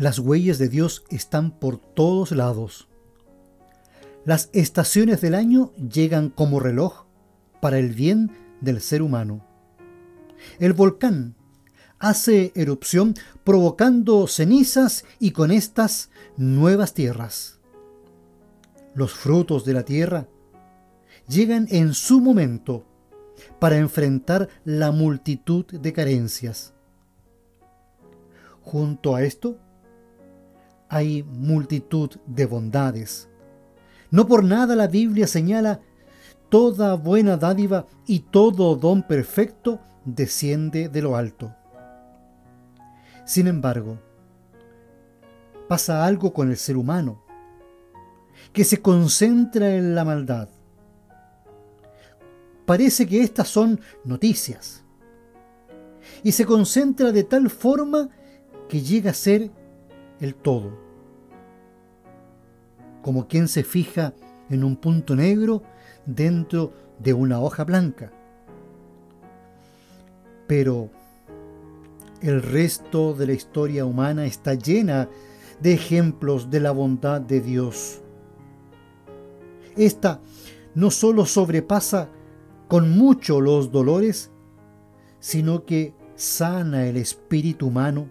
Las huellas de Dios están por todos lados. Las estaciones del año llegan como reloj para el bien del ser humano. El volcán hace erupción provocando cenizas y con estas nuevas tierras. Los frutos de la tierra llegan en su momento para enfrentar la multitud de carencias. Junto a esto, hay multitud de bondades. No por nada la Biblia señala toda buena dádiva y todo don perfecto desciende de lo alto. Sin embargo, pasa algo con el ser humano, que se concentra en la maldad. Parece que estas son noticias. Y se concentra de tal forma que llega a ser el todo. Como quien se fija en un punto negro dentro de una hoja blanca. Pero el resto de la historia humana está llena de ejemplos de la bondad de Dios. Esta no solo sobrepasa con mucho los dolores, sino que sana el espíritu humano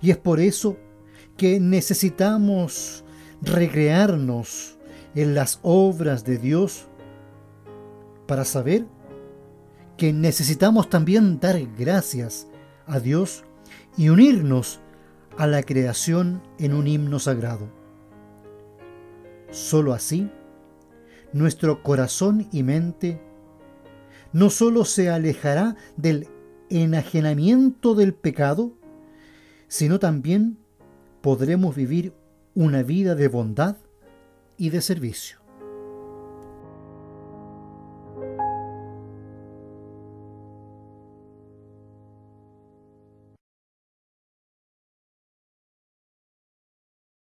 y es por eso que necesitamos recrearnos en las obras de Dios para saber que necesitamos también dar gracias a Dios y unirnos a la creación en un himno sagrado. Solo así, nuestro corazón y mente no solo se alejará del enajenamiento del pecado, sino también podremos vivir una vida de bondad y de servicio.